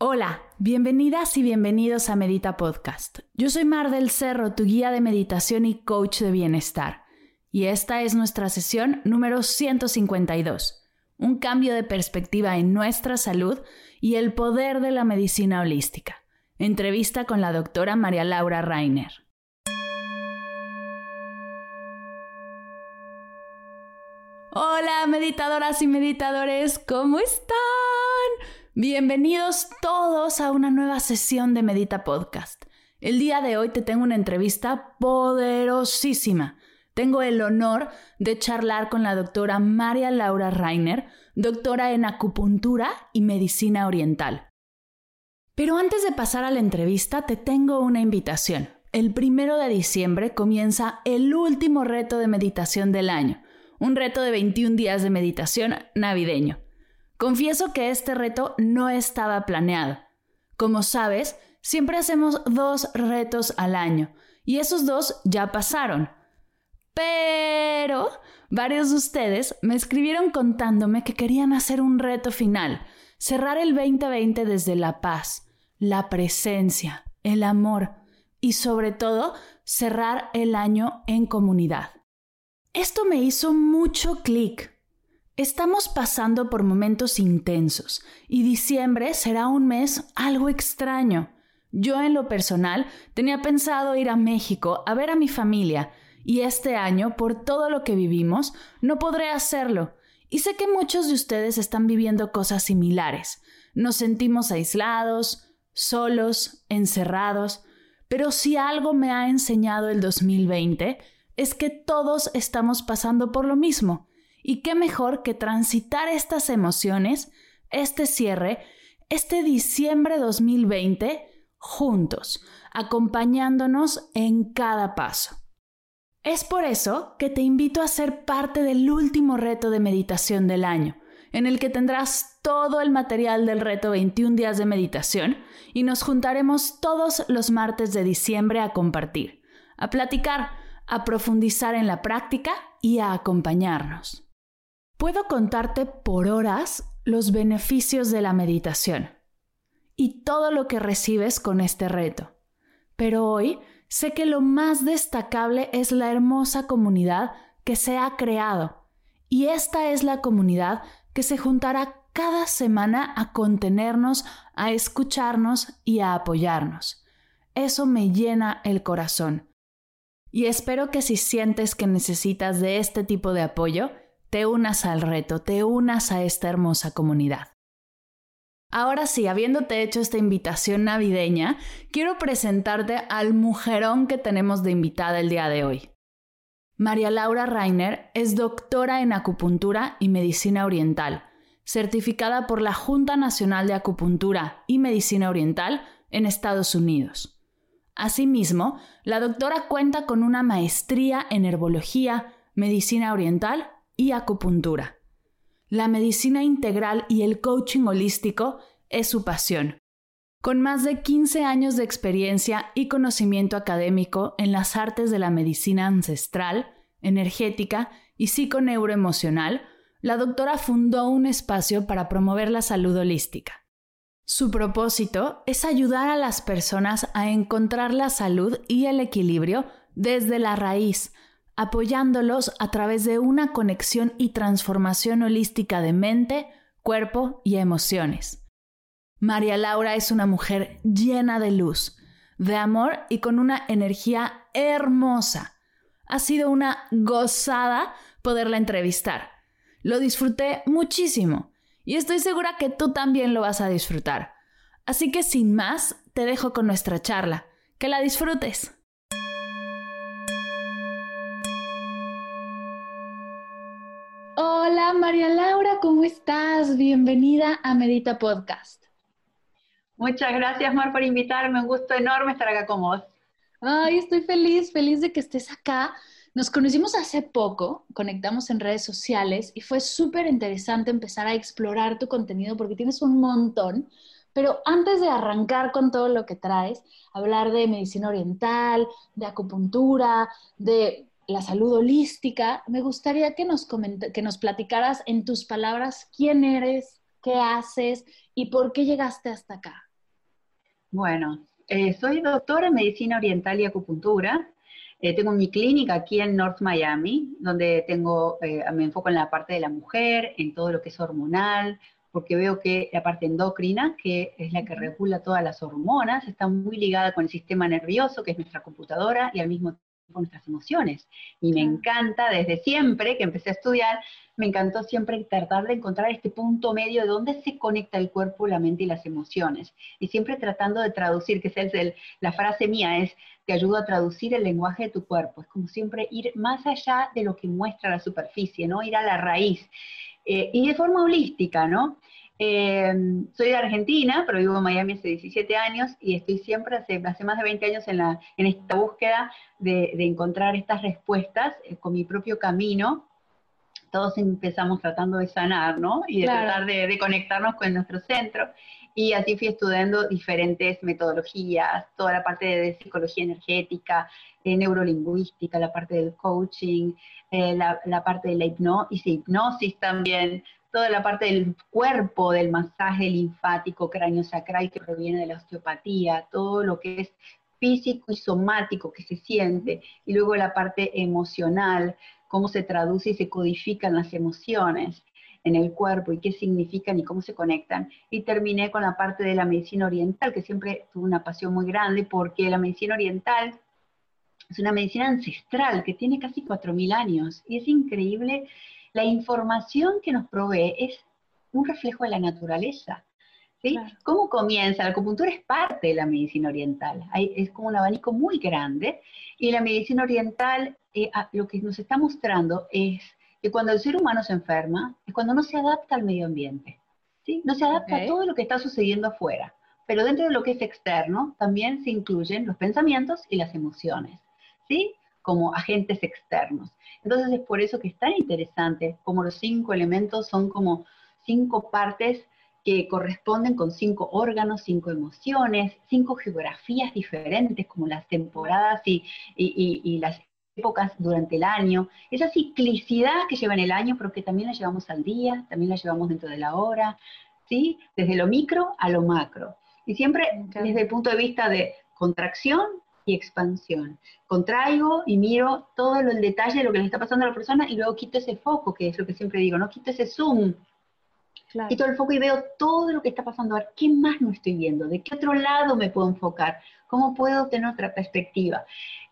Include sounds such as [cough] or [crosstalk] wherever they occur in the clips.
Hola, bienvenidas y bienvenidos a Medita Podcast. Yo soy Mar del Cerro, tu guía de meditación y coach de bienestar. Y esta es nuestra sesión número 152. Un cambio de perspectiva en nuestra salud y el poder de la medicina holística. Entrevista con la doctora María Laura Rainer. Hola meditadoras y meditadores, ¿cómo están? Bienvenidos todos a una nueva sesión de Medita Podcast. El día de hoy te tengo una entrevista poderosísima. Tengo el honor de charlar con la doctora María Laura Rainer, doctora en acupuntura y medicina oriental. Pero antes de pasar a la entrevista, te tengo una invitación. El primero de diciembre comienza el último reto de meditación del año un reto de 21 días de meditación navideño. Confieso que este reto no estaba planeado. Como sabes, siempre hacemos dos retos al año y esos dos ya pasaron. Pero varios de ustedes me escribieron contándome que querían hacer un reto final, cerrar el 2020 desde la paz, la presencia, el amor y sobre todo cerrar el año en comunidad. Esto me hizo mucho clic. Estamos pasando por momentos intensos y diciembre será un mes algo extraño. Yo en lo personal tenía pensado ir a México a ver a mi familia y este año, por todo lo que vivimos, no podré hacerlo. Y sé que muchos de ustedes están viviendo cosas similares. Nos sentimos aislados, solos, encerrados, pero si algo me ha enseñado el 2020 es que todos estamos pasando por lo mismo. Y qué mejor que transitar estas emociones, este cierre, este diciembre 2020 juntos, acompañándonos en cada paso. Es por eso que te invito a ser parte del último reto de meditación del año, en el que tendrás todo el material del reto 21 días de meditación y nos juntaremos todos los martes de diciembre a compartir, a platicar, a profundizar en la práctica y a acompañarnos. Puedo contarte por horas los beneficios de la meditación y todo lo que recibes con este reto, pero hoy sé que lo más destacable es la hermosa comunidad que se ha creado y esta es la comunidad que se juntará cada semana a contenernos, a escucharnos y a apoyarnos. Eso me llena el corazón y espero que si sientes que necesitas de este tipo de apoyo, te unas al reto, te unas a esta hermosa comunidad. Ahora sí, habiéndote hecho esta invitación navideña, quiero presentarte al mujerón que tenemos de invitada el día de hoy. María Laura Rainer es doctora en acupuntura y medicina oriental, certificada por la Junta Nacional de Acupuntura y Medicina Oriental en Estados Unidos. Asimismo, la doctora cuenta con una maestría en herbología, medicina oriental y acupuntura. La medicina integral y el coaching holístico es su pasión. Con más de 15 años de experiencia y conocimiento académico en las artes de la medicina ancestral, energética y psiconeuroemocional, la doctora fundó un espacio para promover la salud holística. Su propósito es ayudar a las personas a encontrar la salud y el equilibrio desde la raíz, apoyándolos a través de una conexión y transformación holística de mente, cuerpo y emociones. María Laura es una mujer llena de luz, de amor y con una energía hermosa. Ha sido una gozada poderla entrevistar. Lo disfruté muchísimo y estoy segura que tú también lo vas a disfrutar. Así que sin más, te dejo con nuestra charla. Que la disfrutes. Hola María Laura, ¿cómo estás? Bienvenida a Medita Podcast. Muchas gracias, Mar, por invitarme. Un gusto enorme estar acá con vos. Ay, estoy feliz, feliz de que estés acá. Nos conocimos hace poco, conectamos en redes sociales y fue súper interesante empezar a explorar tu contenido porque tienes un montón. Pero antes de arrancar con todo lo que traes, hablar de medicina oriental, de acupuntura, de la salud holística, me gustaría que nos, que nos platicaras en tus palabras quién eres, qué haces y por qué llegaste hasta acá. Bueno, eh, soy doctora en medicina oriental y acupuntura. Eh, tengo mi clínica aquí en North Miami, donde tengo, eh, me enfoco en la parte de la mujer, en todo lo que es hormonal, porque veo que la parte endocrina, que es la que regula todas las hormonas, está muy ligada con el sistema nervioso, que es nuestra computadora, y al mismo tiempo nuestras emociones. Y me encanta desde siempre que empecé a estudiar, me encantó siempre tratar de encontrar este punto medio de dónde se conecta el cuerpo, la mente y las emociones. Y siempre tratando de traducir, que es el, la frase mía, es, te ayudo a traducir el lenguaje de tu cuerpo. Es como siempre ir más allá de lo que muestra la superficie, ¿no? Ir a la raíz. Eh, y de forma holística, ¿no? Eh, soy de Argentina, pero vivo en Miami hace 17 años y estoy siempre, hace, hace más de 20 años, en, la, en esta búsqueda de, de encontrar estas respuestas eh, con mi propio camino. Todos empezamos tratando de sanar, ¿no? Y de tratar de, de, conectarnos con nuestro centro. Y así fui estudiando diferentes metodologías, toda la parte de psicología energética, de neurolingüística, la parte del coaching, eh, la, la, parte de la hipnosis, hipnosis también, toda la parte del cuerpo, del masaje linfático cráneo-sacral que proviene de la osteopatía, todo lo que es físico y somático que se siente, y luego la parte emocional, cómo se traduce y se codifican las emociones en el cuerpo y qué significan y cómo se conectan. Y terminé con la parte de la medicina oriental, que siempre tuve una pasión muy grande porque la medicina oriental es una medicina ancestral que tiene casi 4.000 años y es increíble la información que nos provee es un reflejo de la naturaleza. ¿sí? ¿Cómo comienza? La acupuntura es parte de la medicina oriental, es como un abanico muy grande, y la medicina oriental eh, lo que nos está mostrando es que cuando el ser humano se enferma, es cuando no se adapta al medio ambiente, ¿sí? no se adapta a todo lo que está sucediendo afuera, pero dentro de lo que es externo también se incluyen los pensamientos y las emociones. ¿sí? Como agentes externos. Entonces es por eso que es tan interesante como los cinco elementos son como cinco partes que corresponden con cinco órganos, cinco emociones, cinco geografías diferentes como las temporadas y, y, las épocas durante el año, esa ciclicidad que lleva en el año, pero que también la llevamos al día, también la llevamos dentro de la hora, ¿sí? Desde lo micro a lo macro. Y siempre desde el punto de vista de contracción y expansión. Contraigo y miro todo el detalle de lo que le está pasando a la persona y luego quito ese foco, que es lo que siempre digo, ¿no? Quito ese zoom. Quito el foco y veo todo lo que está pasando. A ver, ¿qué más no estoy viendo? ¿De qué otro lado me puedo enfocar? ¿Cómo puedo tener otra perspectiva?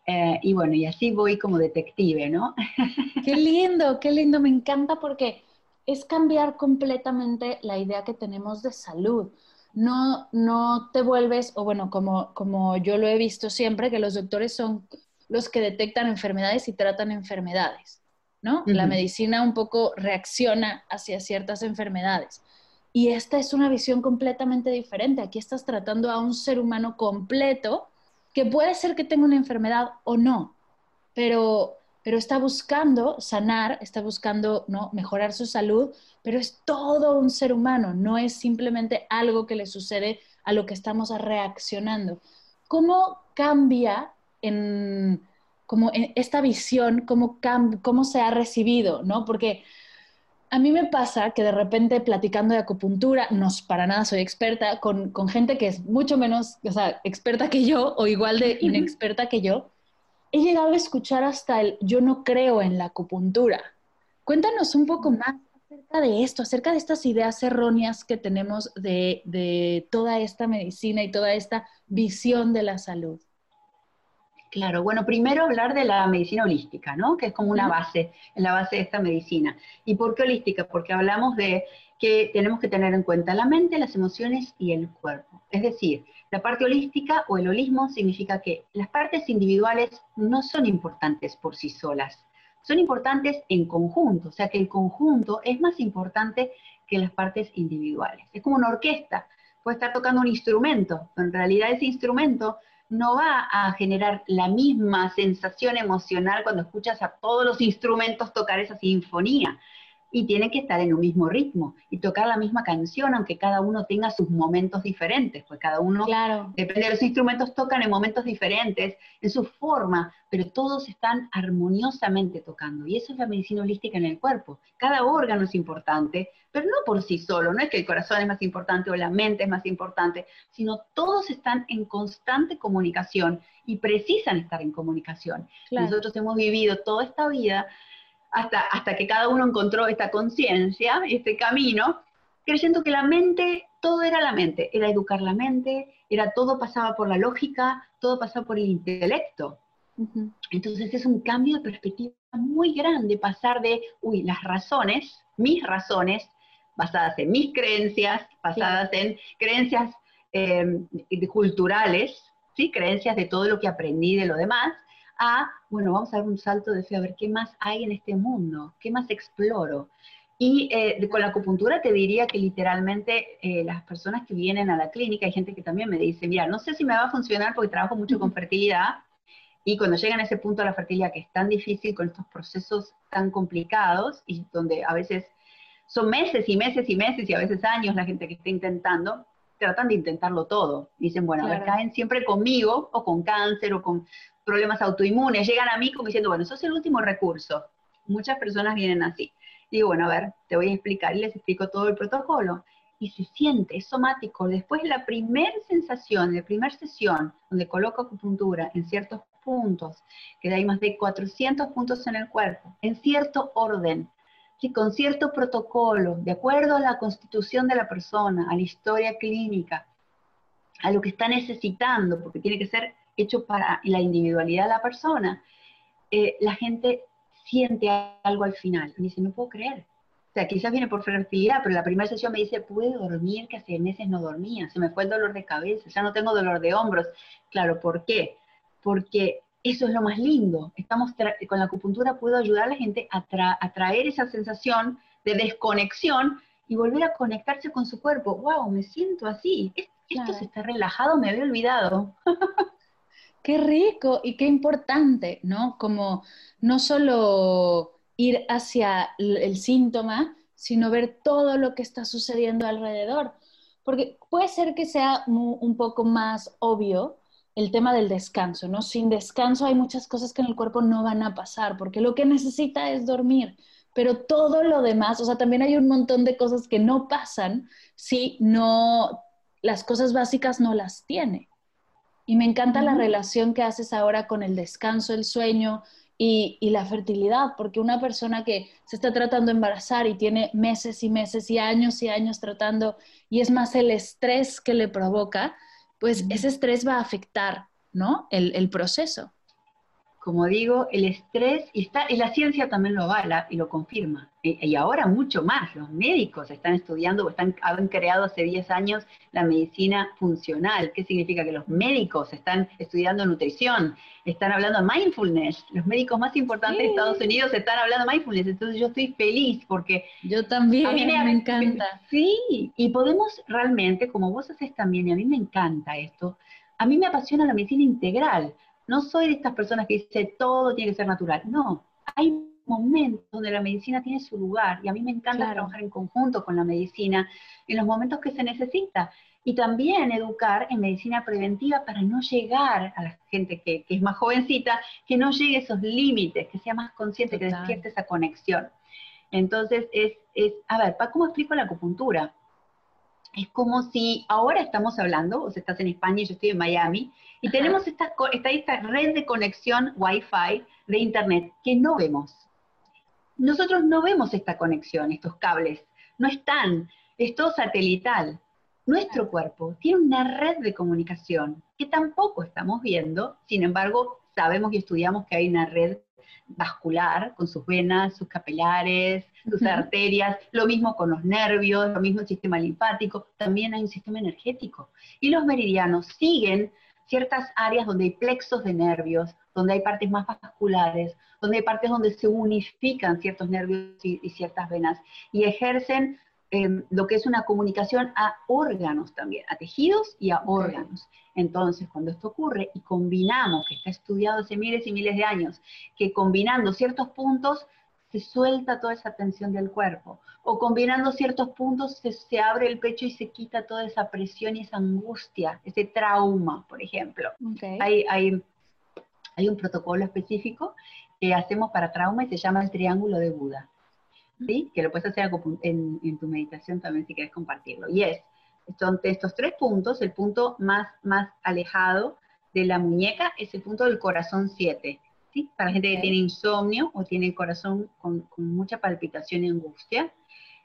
Eh, y bueno, y así voy como detective, ¿no? [laughs] Qué lindo, qué lindo, me encanta porque es cambiar completamente la idea que tenemos de salud no, no te vuelves, o bueno, como, como yo lo he visto siempre, que los doctores son los que detectan enfermedades y tratan enfermedades, ¿no? La medicina un poco reacciona hacia ciertas enfermedades. Y esta es una visión completamente diferente. Aquí estás tratando a un ser humano completo que puede ser que tenga una enfermedad o no, pero pero está buscando sanar, está buscando ¿no? mejorar su salud, pero es todo un ser humano, no es simplemente algo que le sucede a lo que estamos reaccionando. ¿Cómo cambia en, como esta visión, cómo, cómo se ha recibido? ¿no? Porque a mí me pasa que de repente platicando de acupuntura, no para nada soy experta, con, con gente que es mucho menos o sea, experta que yo o igual de [laughs] inexperta que yo, he llegado a escuchar hasta el yo no creo en la acupuntura. Cuéntanos un poco más acerca de esto, acerca de estas ideas erróneas que tenemos de, toda esta medicina y toda esta visión de la salud. Claro, bueno, primero hablar de la medicina holística, ¿no? Que es como una base, la base de esta medicina. ¿Y por qué holística? Porque hablamos de que tenemos que tener en cuenta la mente, las emociones y el cuerpo. Es decir, la parte holística o el holismo significa que las partes individuales no son importantes por sí solas, son importantes en conjunto, o sea que el conjunto es más importante que las partes individuales. Es como una orquesta. puede estar tocando un instrumento, pero en realidad ese instrumento no va a generar la misma sensación emocional cuando escuchas a todos los instrumentos tocar esa sinfonía y tienen que estar en un mismo ritmo y tocar la misma canción, aunque cada uno tenga sus momentos diferentes, pues cada uno, claro. depende de los instrumentos, tocan en momentos diferentes, en su forma, pero todos están armoniosamente tocando. Y eso es la medicina holística en el cuerpo. Cada órgano es importante, pero no por sí solo, no es que el corazón es más importante o la mente es más importante, sino todos están en constante comunicación y precisan estar en comunicación. Nosotros hemos vivido toda esta vida hasta, hasta que cada uno encontró esta conciencia, este camino, creyendo que la mente, todo era la mente, era educar la mente, era todo pasaba por la lógica, todo pasaba por el intelecto. Entonces es un cambio de perspectiva muy grande pasar de, uy, las razones, mis razones, basadas en mis creencias, basadas en creencias em, culturales, ¿sí? creencias de todo lo que aprendí de lo demás, a, bueno, vamos a dar un salto de fe, a ver qué más hay en este mundo, qué más exploro. Y eh, con la acupuntura te diría que literalmente eh, las personas que vienen a la clínica, hay gente que también me dice, mira, no sé si me va a funcionar porque trabajo mucho con fertilidad, y cuando llegan a ese punto de la fertilidad que es tan difícil con estos procesos tan complicados y donde a veces son meses y meses y meses y a veces años la gente que está intentando, tratan de intentarlo todo. Dicen, bueno, a ver, caen siempre conmigo o con cáncer o con problemas autoinmunes, llegan a mí como diciendo, bueno, eso es el último recurso. Muchas personas vienen así. Digo, bueno, a ver, te voy a explicar y les explico todo el protocolo. Y se siente, es somático. Después de la primera sensación, la primera sesión, donde coloco acupuntura en ciertos puntos, que hay más de 400 puntos en el cuerpo, en cierto orden, y con cierto protocolo, de acuerdo a la constitución de la persona, a la historia clínica, a lo que está necesitando, porque tiene que ser hecho para la individualidad de la persona, eh, la gente siente algo al final y dice, no puedo creer. O sea, quizás viene por fertilidad, pero la primera sesión me dice, pude dormir, que hace meses no dormía, se me fue el dolor de cabeza, ya no tengo dolor de hombros. Claro, ¿por qué? Porque eso es lo más lindo. Estamos con la acupuntura puedo ayudar a la gente a, a traer esa sensación de desconexión y volver a conectarse con su cuerpo. ¡Wow! Me siento así. Esto se está relajado, me había olvidado. [laughs] Qué rico y qué importante, ¿no? Como no solo ir hacia el síntoma, sino ver todo lo que está sucediendo alrededor. Porque puede ser que sea un poco más obvio el tema del descanso, ¿no? Sin descanso hay muchas cosas que en el cuerpo no van a pasar, porque lo que necesita es dormir. Pero todo lo demás, o sea, también hay un montón de cosas que no pasan si no, las cosas básicas no las tiene. Y me encanta la relación que haces ahora con el descanso, el sueño y, la fertilidad, porque una persona que se está tratando de embarazar y tiene meses y meses y años y años tratando, y es más el estrés que le provoca, pues ese estrés va a afectar, ¿no? el proceso como digo, el estrés, y, está, y la ciencia también lo avala y lo confirma, y, ahora mucho más, los médicos están estudiando, están, han creado hace 10 años la medicina funcional, ¿qué significa? Que los médicos están estudiando nutrición, están hablando de mindfulness, los médicos más importantes de Estados Unidos están hablando de mindfulness, entonces yo estoy feliz porque... Yo también, a mí me, me encanta. Sí, y podemos realmente, como vos haces también, y a mí me encanta esto, a mí me apasiona la medicina integral, no soy de estas personas que dice todo tiene que ser natural. No, hay momentos donde la medicina tiene su lugar y a mí me encanta trabajar en conjunto con la medicina en los momentos que se necesita. Y también educar en medicina preventiva para no llegar a la gente que, es más jovencita, que no llegue a esos límites, que sea más consciente, que despierte esa conexión. Entonces, es, es, a ver, ¿cómo explico la acupuntura? Es como si ahora estamos hablando, o sea, estás en España y yo estoy en Miami, y tenemos esta, esta, red de conexión Wi-Fi de Internet que no vemos. Nosotros no vemos esta conexión, estos cables, no están, es todo satelital. Nuestro cuerpo tiene una red de comunicación que tampoco estamos viendo, sin embargo, sabemos y estudiamos que hay una red vascular con sus venas, sus capilares, sus arterias, lo mismo con los nervios, lo mismo el sistema linfático, también hay un sistema energético. Y los meridianos siguen ciertas áreas donde hay plexos de nervios, donde hay partes más vasculares, donde hay partes donde se unifican ciertos nervios y, ciertas venas y ejercen em, lo que es una comunicación a órganos también, a tejidos y a órganos. Entonces, cuando esto ocurre y combinamos, que está estudiado hace miles y miles de años, que combinando ciertos puntos se suelta toda esa tensión del cuerpo, o combinando ciertos puntos se, abre el pecho y se quita toda esa presión y esa angustia, ese trauma, por ejemplo. Hay, hay, hay un protocolo específico que hacemos para trauma y se llama el triángulo de Buda. ¿Sí? Que lo puedes hacer en, en, tu meditación también si quieres compartirlo. Y es, son estos tres puntos, el punto más, más alejado de la muñeca es el punto del corazón 7. ¿sí? Para gente que tiene insomnio o tiene el corazón con, con, mucha palpitación y angustia.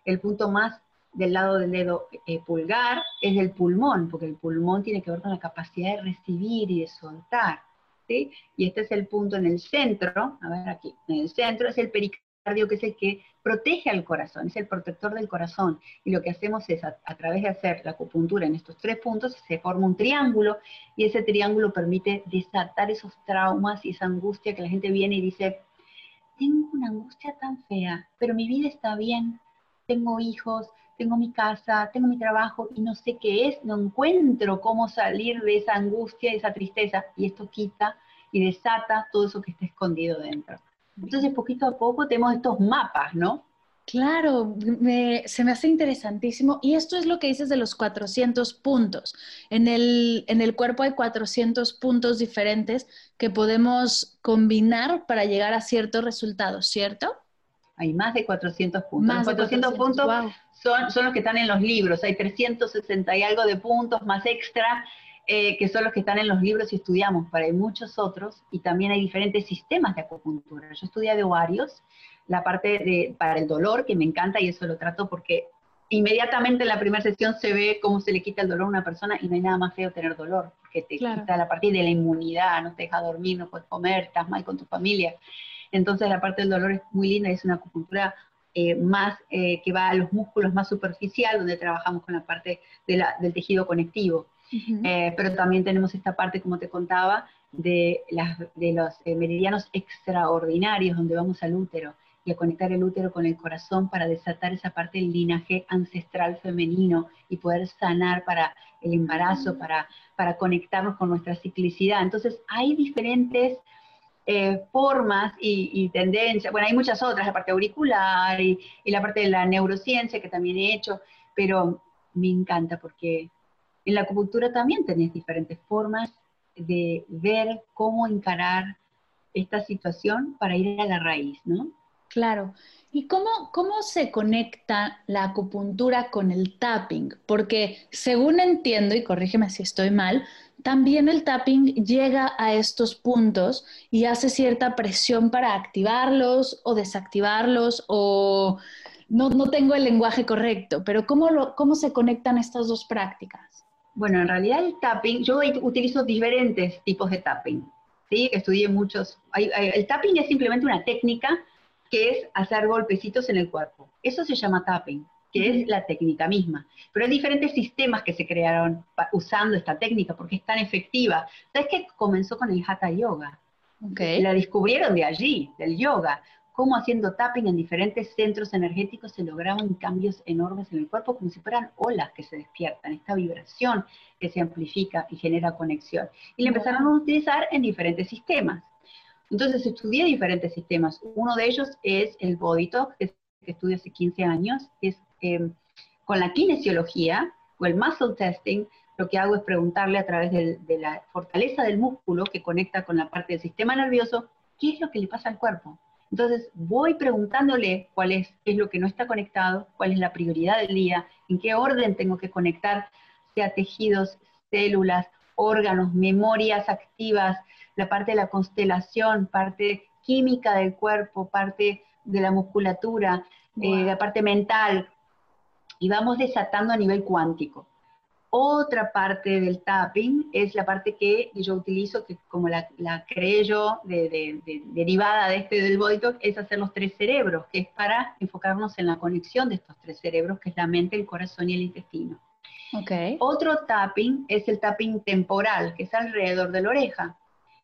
El punto más del lado del dedo eh, pulgar es el pulmón, porque el pulmón tiene que ver con la capacidad de recibir y de soltar. ¿sí? Y este es el punto en el centro, a ver aquí, en el centro es el pericardio, que es el que protege al corazón, es el protector del corazón. Y lo que hacemos es, a, través de hacer la acupuntura en estos tres puntos, se forma un triángulo y ese triángulo permite desatar esos traumas y esa angustia que la gente viene y dice, tengo una angustia tan fea, pero mi vida está bien, tengo hijos, tengo mi casa, tengo mi trabajo y no sé qué es, no encuentro cómo salir de esa angustia, de esa tristeza. Y esto quita y desata todo eso que está escondido dentro. Entonces, poquito a poco tenemos estos mapas, ¿no? Claro, se me hace interesantísimo. Y esto es lo que dices de los 400 puntos. En el, en el cuerpo hay 400 puntos diferentes que podemos combinar para llegar a ciertos resultados, ¿cierto? Hay más de 400 puntos. Más 400, puntos son, son los que están en los libros. Hay 360 y algo de puntos más extra eh, que son los que están en los libros y estudiamos, pero hay muchos otros y también hay diferentes sistemas de acupuntura. Yo estudié de varios, la parte de, para el dolor, que me encanta y eso lo trato porque inmediatamente en la primera sesión se ve cómo se le quita el dolor a una persona y no hay nada más feo tener dolor, porque te quita la parte de la inmunidad, no te deja dormir, no puedes comer, estás mal con tu familia. Entonces la parte del dolor es muy linda, es una acupuntura eh, más eh, que va a los músculos más superficial, donde trabajamos con la parte del tejido conectivo. Eh, pero también tenemos esta parte, como te contaba, de, de los eh, meridianos extraordinarios, donde vamos al útero y a conectar el útero con el corazón para desatar esa parte del linaje ancestral femenino y poder sanar para el embarazo, para, para conectarnos con nuestra ciclicidad. Entonces, hay diferentes eh, formas y, tendencias, bueno, hay muchas otras, la parte auricular y, y la parte de la neurociencia que también he hecho, pero me encanta porque en la acupuntura también tenés diferentes formas de ver cómo encarar esta situación para ir a la raíz, ¿no? Claro. ¿Y cómo, cómo se conecta la acupuntura con el tapping? Porque según entiendo, y corrígeme si estoy mal, también el tapping llega a estos puntos y hace cierta presión para activarlos o desactivarlos o no, no tengo el lenguaje correcto, pero ¿cómo, lo, ¿cómo se conectan estas dos prácticas? Bueno, en realidad el tapping, yo utilizo diferentes tipos de tapping, ¿sí? Estudié muchos. el tapping es simplemente una técnica que es hacer golpecitos en el cuerpo. Eso se llama tapping, que es la técnica misma. Pero hay diferentes sistemas que se crearon usando esta técnica porque es tan efectiva. ¿Sabes qué comenzó con el Hatha Yoga? La descubrieron de allí, del yoga cómo haciendo tapping en diferentes centros energéticos se lograban cambios enormes en el cuerpo, como si fueran olas que se despiertan, esta vibración que se amplifica y genera conexión. Y le empezaron a utilizar en diferentes sistemas. Entonces estudié diferentes sistemas. Uno de ellos es el Body Talk, que, estudio hace 15 años, es em, con la kinesiología o el muscle testing, lo que hago es preguntarle a través de la fortaleza del músculo que conecta con la parte del sistema nervioso, ¿qué es lo que le pasa al cuerpo? Entonces voy preguntándole cuál es, es lo que no está conectado, cuál es la prioridad del día, en qué orden tengo que conectar, sea tejidos, células, órganos, memorias activas, la parte de la constelación, parte química del cuerpo, parte de la musculatura, eh, la parte mental, y vamos desatando a nivel cuántico. Otra parte del tapping es la parte que yo utilizo, que como la, creé yo, derivada de este del body talk, es hacer los tres cerebros, que es para enfocarnos en la conexión de estos tres cerebros, que es la mente, el corazón y el intestino. Okay. Otro tapping es el tapping temporal, que es alrededor de la oreja.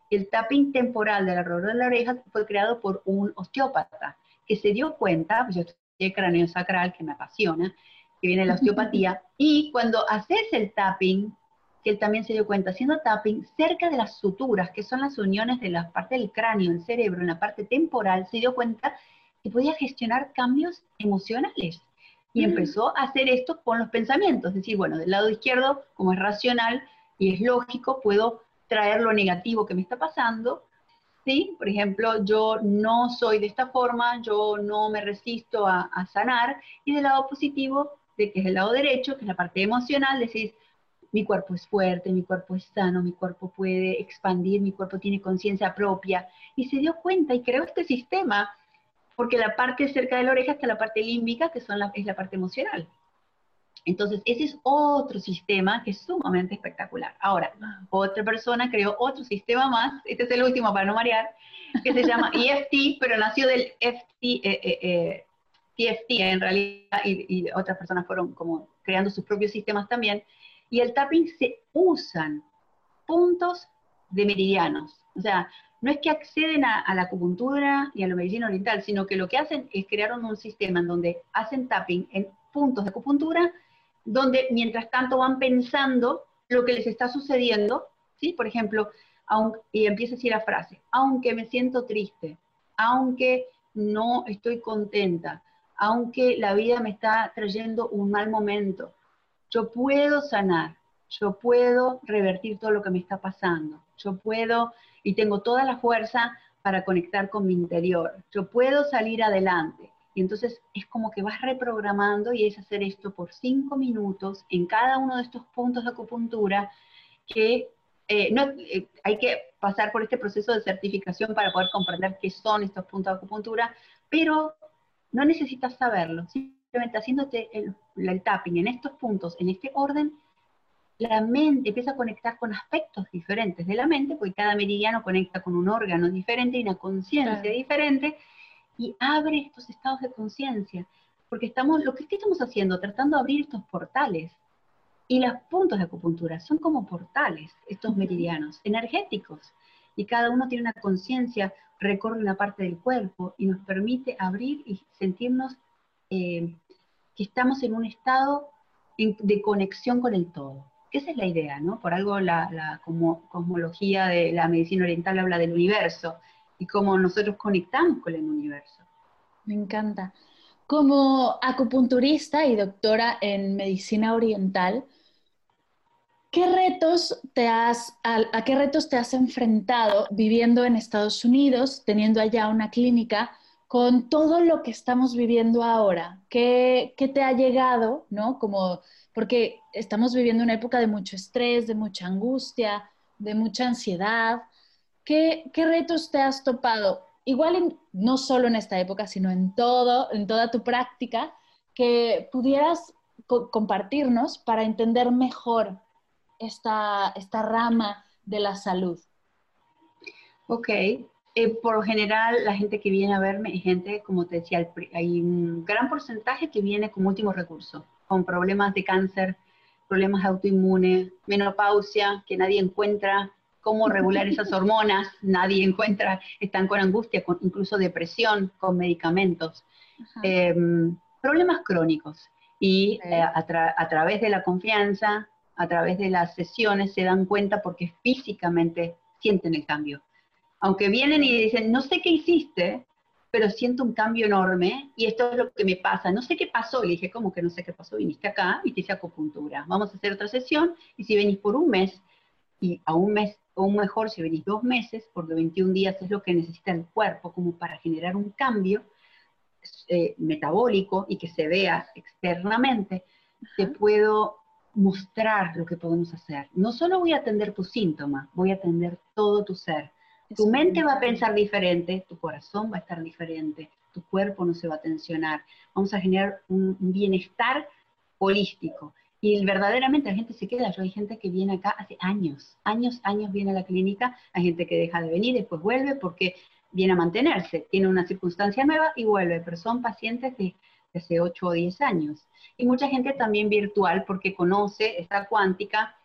El tapping temporal del alrededor de la oreja fue creado por un osteópata que se dio cuenta, pues yo estudié cráneo sacral, que me apasiona, que viene la osteopatía, y cuando haces el tapping, que él también se dio cuenta, haciendo tapping cerca de las suturas, que son las uniones de la parte del cráneo, el cerebro, en la parte temporal, se dio cuenta que podía gestionar cambios emocionales. Y empezó a hacer esto con los pensamientos, es decir, bueno, del lado izquierdo, como es racional y es lógico, puedo traer lo negativo que me está pasando, ¿sí? Por ejemplo, yo no soy de esta forma, yo no me resisto a, a sanar, y del lado positivo, de que es el lado derecho, que es la parte emocional, decís, mi cuerpo es fuerte, mi cuerpo es sano, mi cuerpo puede expandir, mi cuerpo tiene conciencia propia. Y se dio cuenta y creó este sistema, porque la parte cerca de la oreja está la parte límbica, que son la, es la parte emocional. Entonces, ese es otro sistema que es sumamente espectacular. Ahora, otra persona creó otro sistema más, este es el último para no marear, que se llama [laughs] EFT, pero nació del FT, eh, eh, eh en realidad, y, otras personas fueron como creando sus propios sistemas también, y el tapping se usan puntos de meridianos. O sea, no es que acceden a, la acupuntura y a la medicina oriental, sino que lo que hacen es crear un sistema en donde hacen tapping en puntos de acupuntura, donde mientras tanto van pensando lo que les está sucediendo, ¿sí? Por ejemplo, y empieza así la frase, aunque me siento triste, aunque no estoy contenta, aunque la vida me está trayendo un mal momento, yo puedo sanar, yo puedo revertir todo lo que me está pasando, yo puedo y tengo toda la fuerza para conectar con mi interior, yo puedo salir adelante. Y entonces es como que vas reprogramando y es hacer esto por cinco minutos en cada uno de estos puntos de acupuntura que eh, no, eh, hay que pasar por este proceso de certificación para poder comprender qué son estos puntos de acupuntura, pero no necesitas saberlo haciéndote el, tapping en estos puntos, en este orden, la mente empieza a conectar con aspectos diferentes de la mente, porque cada meridiano conecta con un órgano diferente y una conciencia diferente, y abre estos estados de conciencia. Porque estamos, lo que estamos haciendo, tratando de abrir estos portales. Y los puntos de acupuntura son como portales, estos meridianos energéticos. Y cada uno tiene una conciencia, recorre una parte del cuerpo y nos permite abrir y sentirnos eh, que estamos en un estado de conexión con el todo. Esa es la idea, ¿no? Por algo la, cosmología de la medicina oriental habla del universo y cómo nosotros conectamos con el universo. Me encanta. Como acupunturista y doctora en medicina oriental, ¿qué retos te has, a, qué retos te has enfrentado viviendo en Estados Unidos, teniendo allá una clínica? con todo lo que estamos viviendo ahora, ¿qué, te ha llegado, no? Como, porque estamos viviendo una época de mucho estrés, de mucha angustia, de mucha ansiedad. ¿Qué, retos te has topado? Igual no solo en esta época, sino en todo, en toda tu práctica, que pudieras compartirnos para entender mejor esta, esta rama de la salud. Ok, eh, por lo general, la gente que viene a verme es gente, como te decía, hay un gran porcentaje que viene como último recurso, con problemas de cáncer, problemas autoinmunes, menopausia, que nadie encuentra cómo regular esas [laughs] hormonas, nadie encuentra, están con angustia, con incluso depresión, con medicamentos. Em, problemas crónicos. Y eh, a través de la confianza, a través de las sesiones, se dan cuenta porque físicamente sienten el cambio aunque vienen y dicen, no sé qué hiciste, pero siento un cambio enorme y esto es lo que me pasa. No sé qué pasó. Le dije, ¿cómo que no sé qué pasó? Viniste acá y te hice acupuntura. Vamos a hacer otra sesión y si venís por un mes y a un mes, o mejor si venís dos meses, porque 21 días es lo que necesita el cuerpo como para generar un cambio eh, metabólico y que se vea externamente, te puedo mostrar lo que podemos hacer. No solo voy a atender tu síntoma, voy a atender todo tu ser tu mente va a pensar diferente, tu corazón va a estar diferente, tu cuerpo no se va a tensionar. Vamos a generar un, bienestar holístico. Y verdaderamente la gente se queda. Yo hay gente que viene acá hace años, años, años viene a la clínica. Hay gente que deja de venir, después vuelve porque viene a mantenerse. Tiene una circunstancia nueva y vuelve. Pero son pacientes de hace 8 o 10 años. Y mucha gente también virtual porque conoce esta cuántica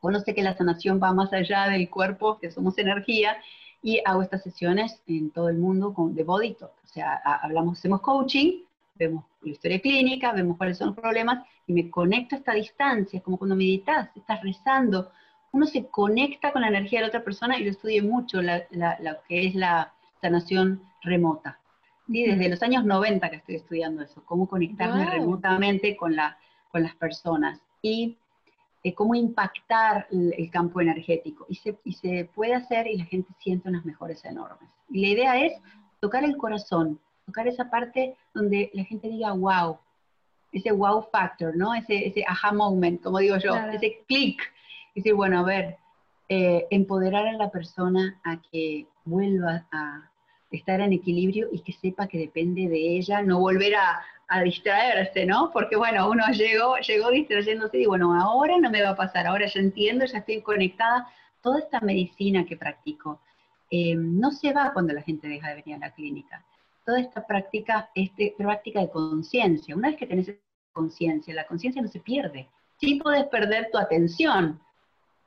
conoce que la sanación va más allá del cuerpo, que somos energía, y hago estas sesiones en todo el mundo con, de Body Talk. O sea, hablamos, hacemos coaching, vemos la historia clínica, vemos cuáles son los problemas y me conecto a esta distancia, como cuando meditas, estás rezando, uno se conecta con la energía de la otra persona y yo estudié mucho lo que es la sanación remota. Desde los años 90 que estoy estudiando eso, cómo conectarme remotamente con, la, con las personas y eh, cómo impactar el, campo energético. Y se, y se puede hacer y la gente siente unas mejores enormes. Y la idea es tocar el corazón, tocar esa parte donde la gente diga wow, ese wow factor, ¿no? Ese, ese aha moment, como digo yo, ese click. Decir, bueno, a ver, eh, empoderar a la persona a que vuelva a estar en equilibrio y que sepa que depende de ella, no volver a, distraerse, ¿no? Porque bueno, uno llegó, llegó distrayéndose y bueno, ahora no me va a pasar, ahora ya entiendo, ya estoy conectada. Toda esta medicina que practico eh, no se va cuando la gente deja de venir a la clínica. Toda esta práctica, este, práctica de conciencia, una vez que tenés conciencia, la conciencia no se pierde. Sí puedes perder tu atención,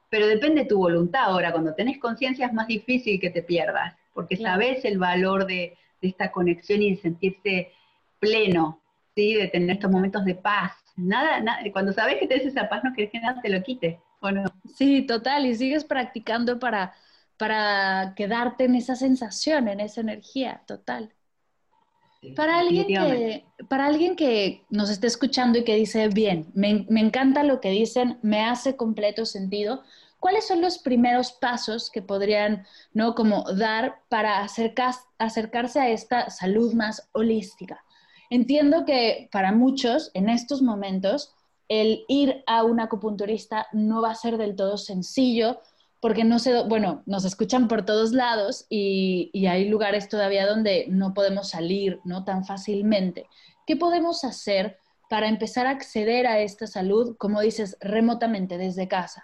pero depende de tu voluntad. Ahora, cuando tenés conciencia es más difícil que te pierdas porque sabes el valor de, esta conexión y de sentirse pleno, ¿sí? de tener estos momentos de paz. Nada, cuando sabes que tienes esa paz, no quieres que nada te lo quite, ¿o no? Sí, total, y sigues practicando para, para quedarte en esa sensación, en esa energía, total. para, alguien que, para alguien que nos esté escuchando y que dice, bien, me, me encanta lo que dicen, me hace completo sentido, ¿cuáles son los primeros pasos que podrían, ¿no? Como dar para acercarse a esta salud más holística? Entiendo que para muchos en estos momentos el ir a un acupunturista no va a ser del todo sencillo porque no sé, bueno, nos escuchan por todos lados y, y, hay lugares todavía donde no podemos salir, ¿no? Tan fácilmente. ¿Qué podemos hacer para empezar a acceder a esta salud, como dices, remotamente desde casa?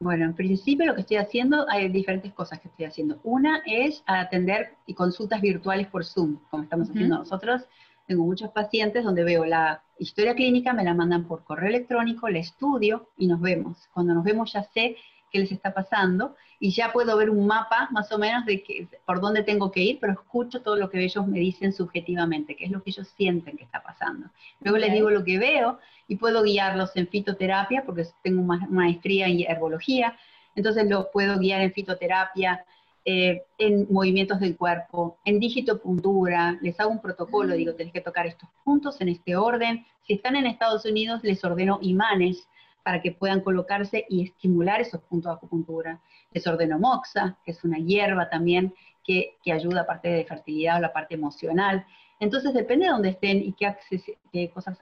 Bueno, en principio lo que estoy haciendo, hay diferentes cosas que estoy haciendo. Una es atender y consultas virtuales por Zoom, como estamos haciendo nosotros. Tengo muchos pacientes donde veo la historia clínica, me la mandan por correo electrónico, la estudio y nos vemos. Cuando nos vemos ya sé qué les está pasando y ya puedo ver un mapa más o menos de que, por dónde tengo que ir, pero escucho todo lo que ellos me dicen subjetivamente, qué es lo que ellos sienten que está pasando. Luego les digo lo que veo y puedo guiarlos en fitoterapia, porque tengo una maestría en herbología, entonces los puedo guiar en fitoterapia, eh, en movimientos del cuerpo, en digitopuntura, les hago un protocolo, digo, tenés que tocar estos puntos en este orden. Si están en Estados Unidos, les ordeno imanes para que puedan colocarse y estimular esos puntos de acupuntura. Les ordeno moxa, que es una hierba también que, que ayuda aparte de fertilidad o la parte emocional. Entonces, depende de dónde estén y qué, qué cosas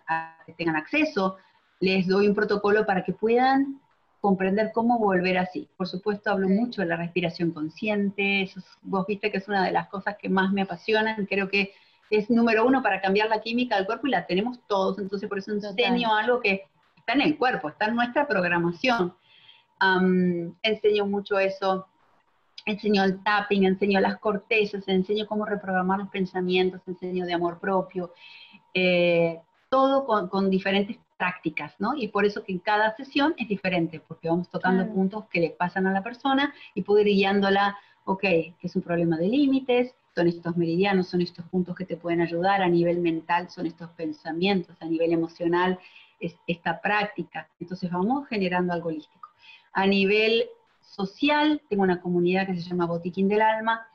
tengan acceso, les doy un protocolo para que puedan comprender cómo volver así. Por supuesto, hablo mucho de la respiración consciente, vos viste que es una de las cosas que más me apasionan, creo que es número uno para cambiar la química del cuerpo y la tenemos todos, entonces por eso enseño algo que está en el cuerpo, está en nuestra programación. enseño mucho eso, enseño el tapping, enseño las cortezas, enseño cómo reprogramar los pensamientos, enseño de amor propio, eh, todo con, diferentes prácticas, ¿no? Y por eso que en cada sesión es diferente, porque vamos tocando puntos que le pasan a la persona y puedo ir guiándola, ok, que es un problema de límites, son estos meridianos, son estos puntos que te pueden ayudar a nivel mental, son estos pensamientos, a nivel emocional, es esta práctica. Entonces vamos generando algo holístico. A nivel social, tengo una comunidad que se llama Botiquín del Alma,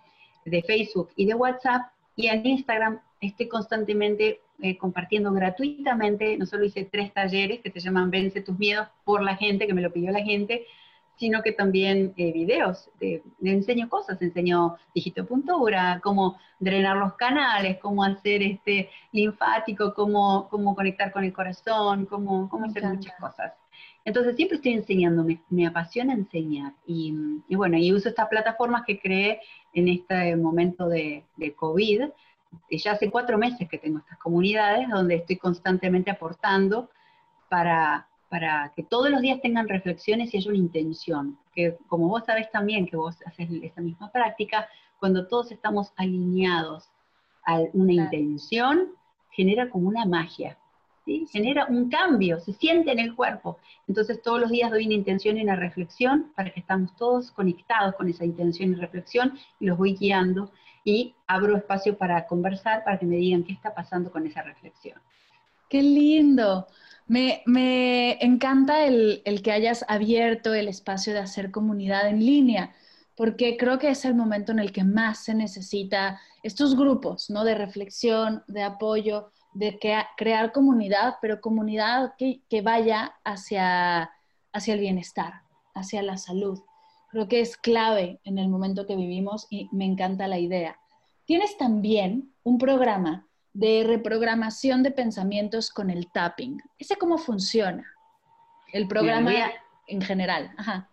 de Facebook y de WhatsApp, y en Instagram estoy constantemente eh, compartiendo gratuitamente, no solo hice tres talleres que se llaman Vence tus miedos por la gente, que me lo pidió la gente, sino que también eh, videos, le enseño cosas, enseño digitopuntura, cómo drenar los canales, cómo hacer este linfático, cómo, cómo conectar con el corazón, cómo, cómo hacer muchas cosas. Entonces siempre estoy enseñando, me, apasiona enseñar. Y, bueno, y uso estas plataformas que creé en este momento de, de COVID. Ya hace cuatro meses que tengo estas comunidades donde estoy constantemente aportando para, para que todos los días tengan reflexiones y haya una intención. Que como vos sabés también que vos haces esa misma práctica, cuando todos estamos alineados a una intención, genera como una magia. ¿sí? Genera un cambio, se siente en el cuerpo. Entonces todos los días doy una intención y una reflexión para que estamos todos conectados con esa intención y reflexión y los voy guiando y abro espacio para conversar, para que me digan qué está pasando con esa reflexión. Qué lindo. Me, encanta el, que hayas abierto el espacio de hacer comunidad en línea, porque creo que es el momento en el que más se necesita estos grupos, ¿no? De reflexión, de apoyo, de crear comunidad, pero comunidad que, vaya hacia el bienestar, hacia la salud. Creo que es clave en el momento que vivimos y me encanta la idea. Tienes también un programa de reprogramación de pensamientos con el tapping. ¿Ese cómo funciona? El programa en general. Ajá.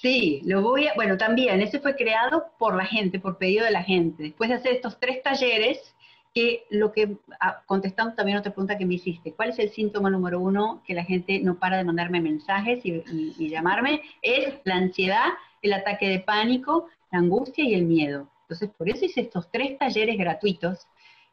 Sí, lo voy a, bueno, también, ese fue creado por la gente, por pedido de la gente. Después de hacer estos tres talleres, que lo que, ah, contestando también otra pregunta que me hiciste, ¿cuál es el síntoma número uno que la gente no para de mandarme mensajes y, y llamarme? Es la ansiedad, el ataque de pánico, la angustia y el miedo. Entonces, por eso hice estos tres talleres gratuitos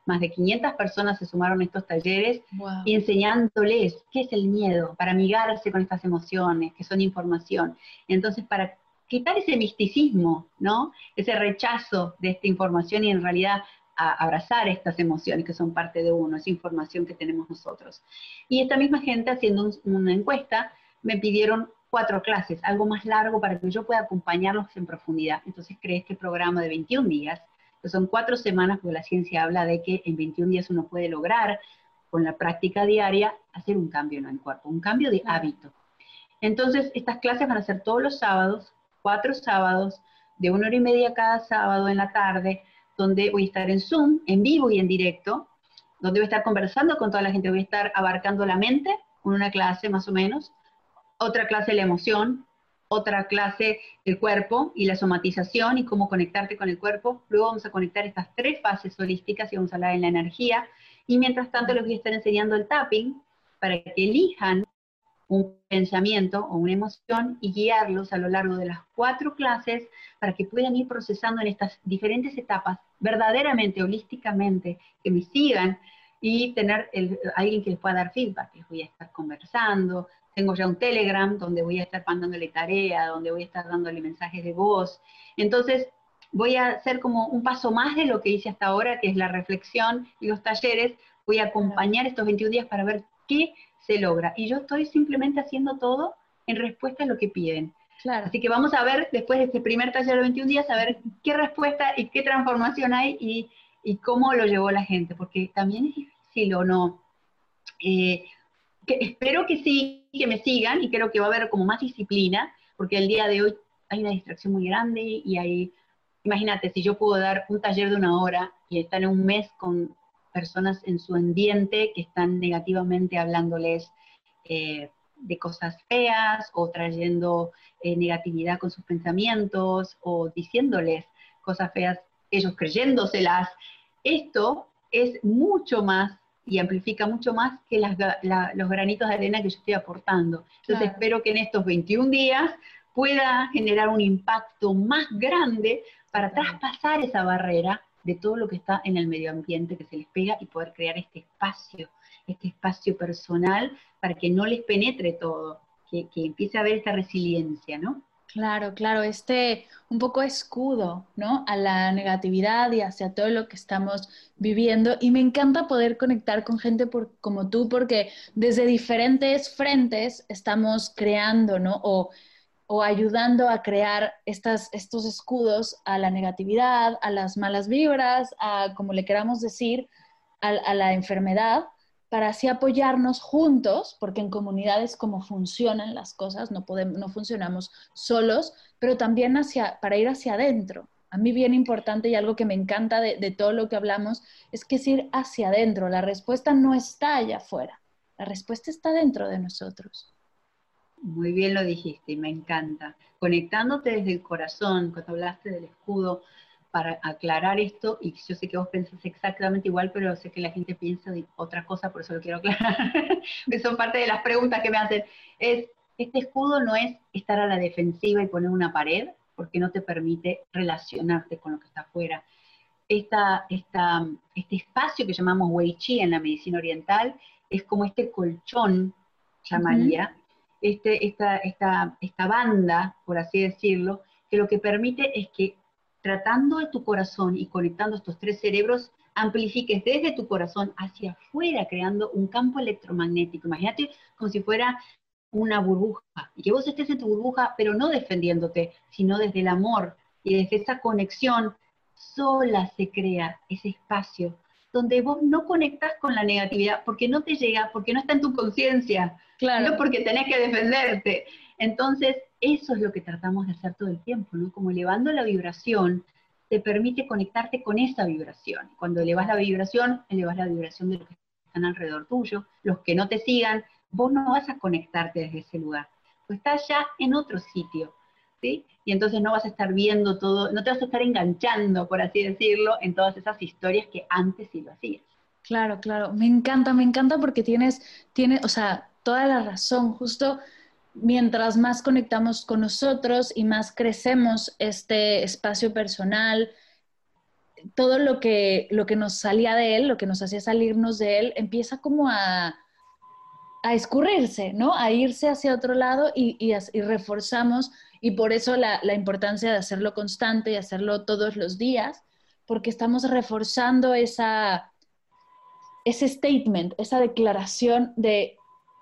más de 500 personas se sumaron a estos talleres y enseñándoles qué es el miedo, para amigarse con estas emociones, que son información. Entonces, para quitar ese misticismo, ¿no? Ese rechazo de esta información y en realidad abrazar estas emociones que son parte de uno, esa información que tenemos nosotros. Y esta misma gente haciendo una encuesta me pidieron cuatro clases, algo más largo para que yo pueda acompañarlos en profundidad. Entonces creé este programa de 21 días son cuatro semanas, porque la ciencia habla de que en 21 días uno puede lograr, con la práctica diaria, hacer un cambio en el cuerpo, un cambio de hábito. Entonces, estas clases van a ser todos los sábados, cuatro sábados, de una hora y media cada sábado en la tarde, donde voy a estar en Zoom, en vivo y en directo, donde voy a estar conversando con toda la gente, voy a estar abarcando la mente, con una clase más o menos, otra clase la emoción, otra clase el cuerpo y la somatización y cómo conectarte con el cuerpo. Luego vamos a conectar estas tres fases holísticas y vamos a hablar en la energía. Y mientras tanto les voy a estar enseñando el tapping para que elijan un pensamiento o una emoción y guiarlos a lo largo de las cuatro clases para que puedan ir procesando en estas diferentes etapas verdaderamente, holísticamente, que me sigan y tener alguien que les pueda dar feedback. Les voy a estar conversando, tengo ya un Telegram donde voy a estar mandándole tarea, donde voy a estar dándole mensajes de voz. Entonces, voy a hacer como un paso más de lo que hice hasta ahora, que es la reflexión y los talleres. Voy a acompañar estos 21 días para ver qué se logra. Y yo estoy simplemente haciendo todo en respuesta a lo que piden. Claro. Así que vamos a ver, después de este primer taller de 21 días, a ver qué respuesta y qué transformación hay y, y cómo lo llevó la gente, porque también es difícil o no. Eh, que espero que sí, que me sigan y creo que va a haber como más disciplina, porque el día de hoy hay una distracción muy grande y hay, imagínate, si yo puedo dar un taller de una hora y estar en un mes con personas en su ambiente que están negativamente hablándoles eh, de cosas feas o trayendo eh, negatividad con sus pensamientos o diciéndoles cosas feas, ellos creyéndoselas, esto es mucho más y amplifica mucho más que los granitos de arena que yo estoy aportando. Entonces espero que en estos 21 días pueda generar un impacto más grande para traspasar esa barrera de todo lo que está en el medio ambiente que se les pega y poder crear este espacio, este espacio personal para que no les penetre todo, que, que empiece a haber esta resiliencia, ¿no? Claro, claro, este un poco escudo, ¿no? A la negatividad y hacia todo lo que estamos viviendo. Y me encanta poder conectar con gente por, como tú, porque desde diferentes frentes estamos creando, ¿no? O, o ayudando a crear estas, estos escudos a la negatividad, a las malas vibras, a como le queramos decir, a, a la enfermedad para así apoyarnos juntos, porque en comunidades como funcionan las cosas, no, podemos, no funcionamos solos, pero también hacia, para ir hacia adentro. A mí bien importante y algo que me encanta de, todo lo que hablamos es que es ir hacia adentro. La respuesta no está allá afuera, la respuesta está dentro de nosotros. Muy bien lo dijiste y me encanta. Conectándote desde el corazón, cuando hablaste del escudo, para aclarar esto, y yo sé que vos pensás exactamente igual, pero sé que la gente piensa de otra cosa, por eso lo quiero aclarar, [laughs] que son parte de las preguntas que me hacen, es, este escudo no es estar a la defensiva y poner una pared, porque no te permite relacionarte con lo que está afuera. Esta, esta, este espacio que llamamos Wei Chi en la medicina oriental es como este colchón, llamaría, este, esta, esta, esta banda, por así decirlo, que lo que permite es que tratando de tu corazón y conectando estos tres cerebros, amplifiques desde tu corazón hacia afuera, creando un campo electromagnético. Imagínate como si fuera una burbuja, y que vos estés en tu burbuja, pero no defendiéndote, sino desde el amor y desde esa conexión, sola se crea ese espacio donde vos no conectás con la negatividad porque no te llega, porque no está en tu conciencia, no porque tenés que defenderte. Entonces, eso es lo que tratamos de hacer todo el tiempo, ¿no? Como elevando la vibración, te permite conectarte con esa vibración. Cuando elevas la vibración, elevas la vibración de los que están alrededor tuyo, los que no te sigan, vos no vas a conectarte desde ese lugar, pues estás ya en otro sitio, ¿sí? Y entonces no vas a estar viendo todo, no te vas a estar enganchando, por así decirlo, en todas esas historias que antes sí lo hacías. Claro, claro, me encanta, me encanta porque tienes, tienes, o sea, toda la razón, justo mientras más conectamos con nosotros y más crecemos este espacio personal, todo lo que, lo que nos salía de él, lo que nos hacía salirnos de él, empieza como a, a escurrirse, ¿no? A irse hacia otro lado y, y, reforzamos, y por eso la, la, importancia de hacerlo constante y hacerlo todos los días, porque estamos reforzando esa, ese statement, esa declaración de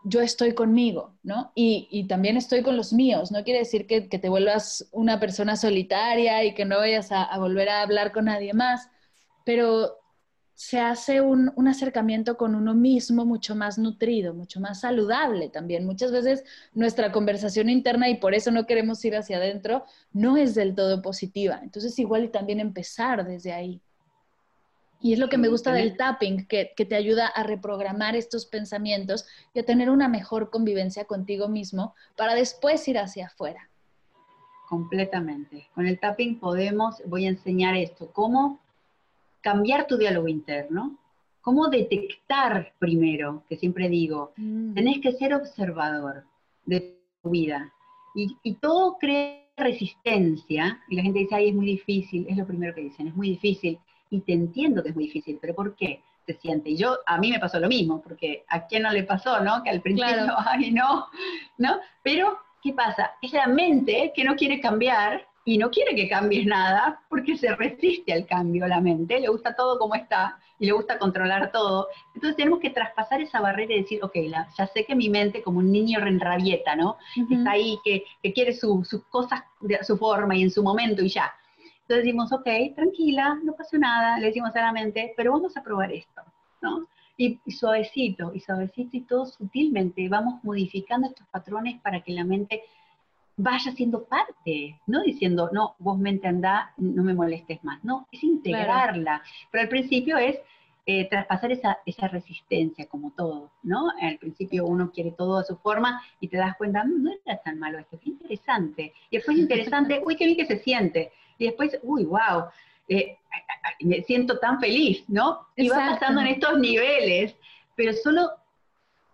yo estoy conmigo, ¿no? Y, también estoy con los míos. No quiere decir que, te vuelvas una persona solitaria y que no vayas a, volver a hablar con nadie más, pero se hace un, acercamiento con uno mismo mucho más nutrido, mucho más saludable también. Muchas veces nuestra conversación interna, y por eso no queremos ir hacia adentro, no es del todo positiva. Entonces igual y también empezar desde ahí. Y es lo que me gusta del tapping, que, te ayuda a reprogramar estos pensamientos y a tener una mejor convivencia contigo mismo para después ir hacia afuera. Completamente. Con el tapping podemos, voy a enseñar esto, cómo cambiar tu diálogo interno, cómo detectar primero, que siempre digo, mm. tenés que ser observador de tu vida. Y, y todo crea resistencia, y la gente dice, ay, es muy difícil, es lo primero que dicen, es muy difícil y te entiendo que es muy difícil, pero ¿por qué se siente? Y yo, a mí me pasó lo mismo, porque a quién no le pasó, ¿no? Que al principio, [laughs] ay, no, ¿no? Pero, ¿qué pasa? Es la mente que no quiere cambiar y no quiere que cambies nada porque se resiste al cambio la mente, le gusta todo como está y le gusta controlar todo. Entonces tenemos que traspasar esa barrera y decir, ok, ya sé que mi mente como un niño renrabieta, ¿no? Está ahí, que, que quiere sus cosas de su forma y en su momento y ya. Entonces decimos, ok, tranquila, no pasa nada, le decimos a la mente, pero vamos a probar esto, ¿no? Y, suavecito, y suavecito y todo sutilmente vamos modificando estos patrones para que la mente vaya siendo parte, no diciendo, no, vos mente anda, no me molestes más, no, es integrarla. Pero al principio es eh, traspasar esa, esa resistencia, como todo, ¿no? Al principio uno quiere todo a su forma y te das cuenta, mm, no era tan malo esto, qué interesante. Y después [laughs] interesante, uy, qué bien que se siente y después, uy, wow, eh, me siento tan feliz, ¿no? Y va pasando en estos niveles, pero solo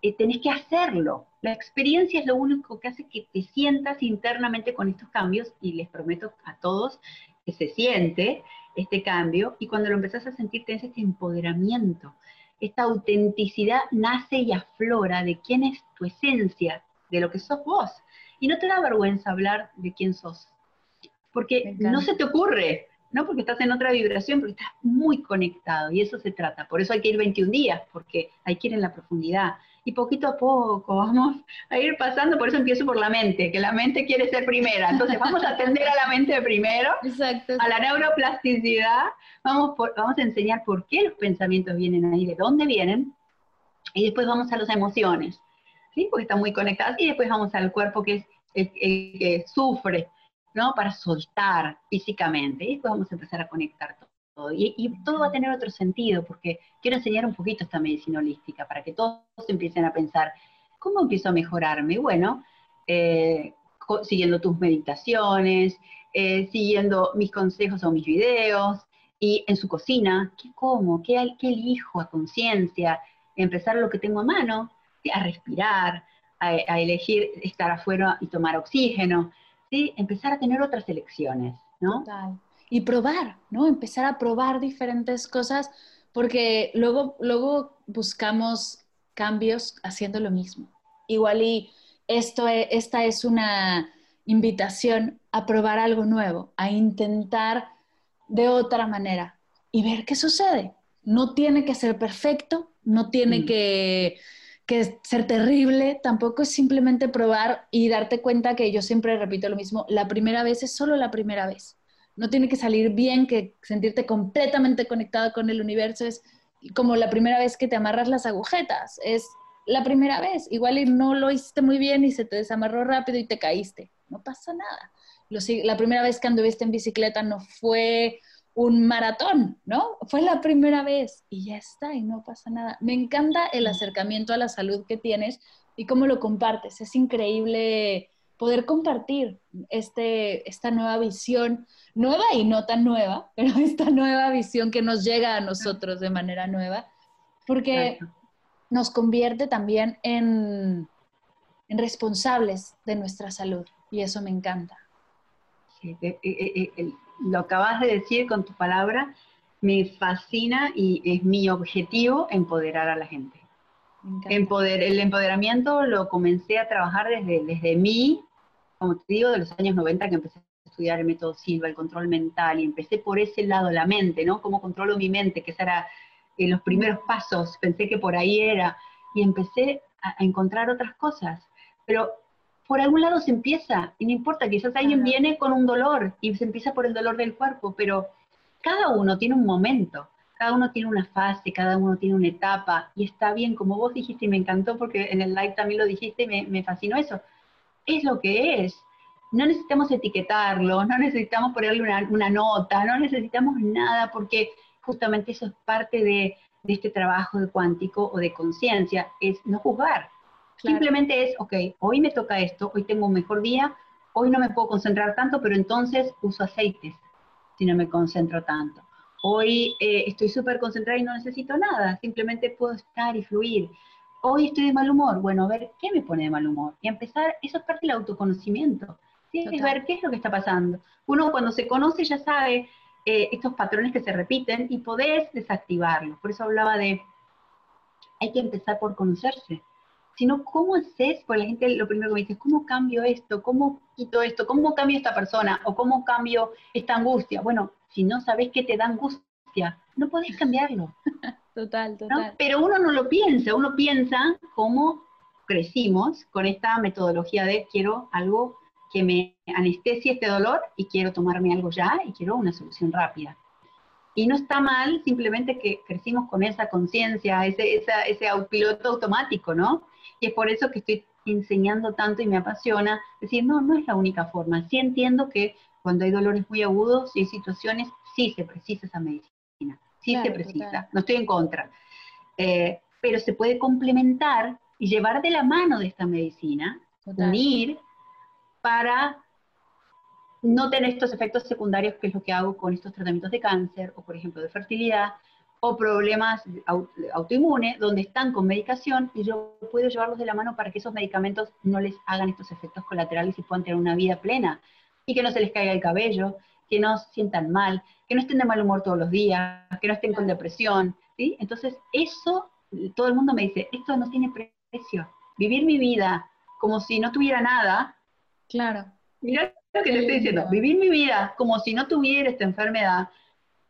eh, tenés que hacerlo. La experiencia es lo único que hace que te sientas internamente con estos cambios y les prometo a todos que se siente este cambio y cuando lo empezás a sentir tenés este empoderamiento, esta autenticidad nace y aflora de quién es tu esencia, de lo que sos vos. Y no te da vergüenza hablar de quién sos, porque no se te ocurre, ¿no? Porque estás en otra vibración, porque estás muy conectado y eso se trata. Por eso hay que ir 21 días, porque hay que ir en la profundidad. Y poquito a poco [laughs] vamos a ir pasando, por eso empiezo por la mente, que la mente quiere ser primera. Entonces vamos a atender a la mente primero, a la neuroplasticidad, vamos, vamos a enseñar por qué los pensamientos vienen ahí, de dónde vienen, y después vamos a las emociones, ¿sí? porque están muy conectadas, y después vamos al cuerpo que es el que sufre, ¿no? Para soltar físicamente. Y después vamos a empezar a conectar todo. Y, todo va a tener otro sentido, porque quiero enseñar un poquito esta medicina holística, para que todos empiecen a pensar, ¿cómo empiezo a mejorarme? Bueno, eh, siguiendo tus meditaciones, eh, siguiendo mis consejos o mis videos, y en su cocina, ¿qué como? ¿Qué, qué elijo a conciencia? Empezar lo que tengo a mano, a respirar, a, elegir estar afuera y tomar oxígeno, ¿sí? Empezar a tener otras elecciones, ¿no? Total. Y probar, ¿no? Empezar a probar diferentes cosas, porque luego, luego buscamos cambios haciendo lo mismo. Igual y esto, e, esta es una invitación a probar algo nuevo, a intentar de otra manera y ver qué sucede. No tiene que ser perfecto, no tiene mm. que, que, ser terrible, tampoco es simplemente probar y darte cuenta que yo siempre repito lo mismo, la primera vez es solo la primera vez. No tiene que salir bien, que sentirte completamente conectado con el universo es como la primera vez que te amarras las agujetas, es la primera vez, igual y no lo hiciste muy bien y se te desamarró rápido y te caíste, no pasa nada. la primera vez que anduviste en bicicleta no fue un maratón, ¿no? Fue la primera vez y ya está y no pasa nada. Me encanta el acercamiento a la salud que tienes y cómo lo compartes. Es increíble poder compartir este, esta nueva visión, nueva y no tan nueva, [laughs] pero esta nueva visión que nos llega a nosotros de manera nueva, porque nos convierte también en, responsables de nuestra salud y eso me encanta. Sí, eh, eh, eh, lo acabas de decir con tu palabra, me fascina y es mi objetivo empoderar a la gente. Empoder, el empoderamiento lo comencé a trabajar desde, desde mí, como te digo, de los años 90 que empecé a estudiar el método Silva, el control mental, y empecé por ese lado, la mente, ¿no? Cómo controlo mi mente, que era en los primeros pasos, pensé que por ahí era, y empecé a, encontrar otras cosas. Pero por algún lado se empieza, y no importa, quizás alguien viene con un dolor y se empieza por el dolor del cuerpo, pero cada uno tiene un momento, cada uno tiene una fase, cada uno tiene una etapa, y está bien, como vos dijiste, y me encantó porque en el live también lo dijiste y me, me fascinó eso, es lo que es. No necesitamos etiquetarlo, no necesitamos ponerle una, una nota, no necesitamos nada, porque justamente eso es parte de, este trabajo de cuántico o de conciencia, es no juzgar. Simplemente es, ok, hoy me toca esto, hoy tengo un mejor día, hoy no me puedo concentrar tanto, pero entonces uso aceites si no me concentro tanto. Hoy eh, estoy súper concentrada y no necesito nada, simplemente puedo estar y fluir. Hoy estoy de mal humor, bueno, a ver, ¿qué me pone de mal humor? Y empezar, eso es parte del autoconocimiento, ¿sí? es ver qué es lo que está pasando. Uno cuando se conoce ya sabe eh, estos patrones que se repiten y podés desactivarlos. Por eso hablaba de, hay que empezar por conocerse. Sino, ¿cómo haces? Pues la gente lo primero que me dice es, ¿cómo cambio esto? ¿Cómo quito esto? ¿Cómo cambio esta persona? ¿O cómo cambio esta angustia? Bueno, si no sabes qué te da angustia, no podés cambiarlo. Total, total. Pero uno no lo piensa, uno piensa cómo crecimos con esta metodología de quiero algo que me anestesie este dolor y quiero tomarme algo ya y quiero una solución rápida. Y no está mal, simplemente que crecimos con esa conciencia, ese, ese piloto automático, ¿no? Y es por eso que estoy enseñando tanto y me apasiona decir, no, no es la única forma. Sí entiendo que cuando hay dolores muy agudos y hay situaciones, sí se precisa esa medicina, sí se precisa, no estoy en contra. Eh, pero se puede complementar y llevar de la mano de esta medicina, unir para no tener estos efectos secundarios, que es lo que hago con estos tratamientos de cáncer o, por ejemplo, de fertilidad o problemas autoinmunes, donde están con medicación y yo puedo llevarlos de la mano para que esos medicamentos no les hagan estos efectos colaterales y puedan tener una vida plena y que no se les caiga el cabello, que no se sientan mal, que no estén de mal humor todos los días, que no estén con depresión, ¿sí? Entonces, eso, todo el mundo me dice, esto no tiene precio. Vivir mi vida como si no tuviera nada, Claro. Mira lo que te estoy diciendo, vivir mi vida como si no tuviera esta enfermedad,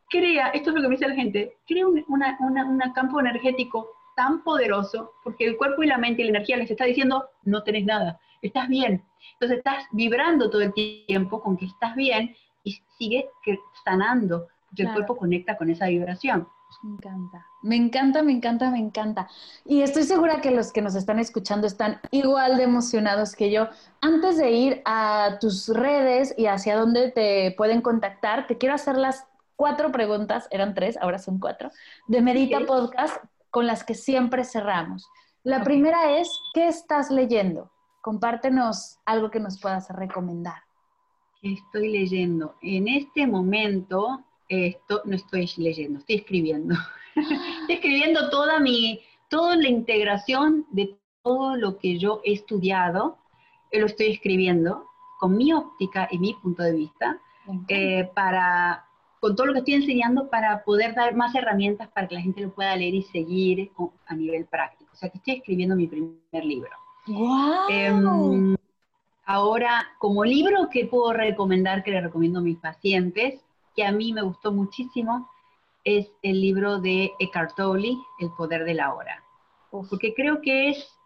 crea, esto es lo que me dice la gente, crea un campo energético tan poderoso, porque el cuerpo y la mente y la energía les está diciendo, no tenés nada, estás bien. Entonces estás vibrando todo el tiempo con que estás bien y sigue sanando, porque el cuerpo conecta con esa vibración. Me encanta, me encanta, me encanta, me encanta. Y estoy segura que los que nos están escuchando están igual de emocionados que yo. Antes de ir a tus redes y hacia dónde te pueden contactar, te quiero hacer las cuatro preguntas, eran tres, ahora son cuatro, de Medita Podcast con las que siempre cerramos. La primera es, ¿qué estás leyendo? Compártenos algo que nos puedas recomendar. ¿Qué estoy leyendo? En este momento esto, no estoy leyendo, estoy escribiendo. [laughs] estoy escribiendo toda mi, toda la integración de todo lo que yo he estudiado, eh, lo estoy escribiendo con mi óptica y mi punto de vista, eh, para, con todo lo que estoy enseñando para poder dar más herramientas para que la gente lo pueda leer y seguir a nivel práctico. O sea que estoy escribiendo mi primer libro. Wow. Ahora, como libro que puedo recomendar, que le recomiendo a mis pacientes, que a mí me gustó muchísimo, es el libro de Eckhart Tolle, El poder de la hora. Porque creo que es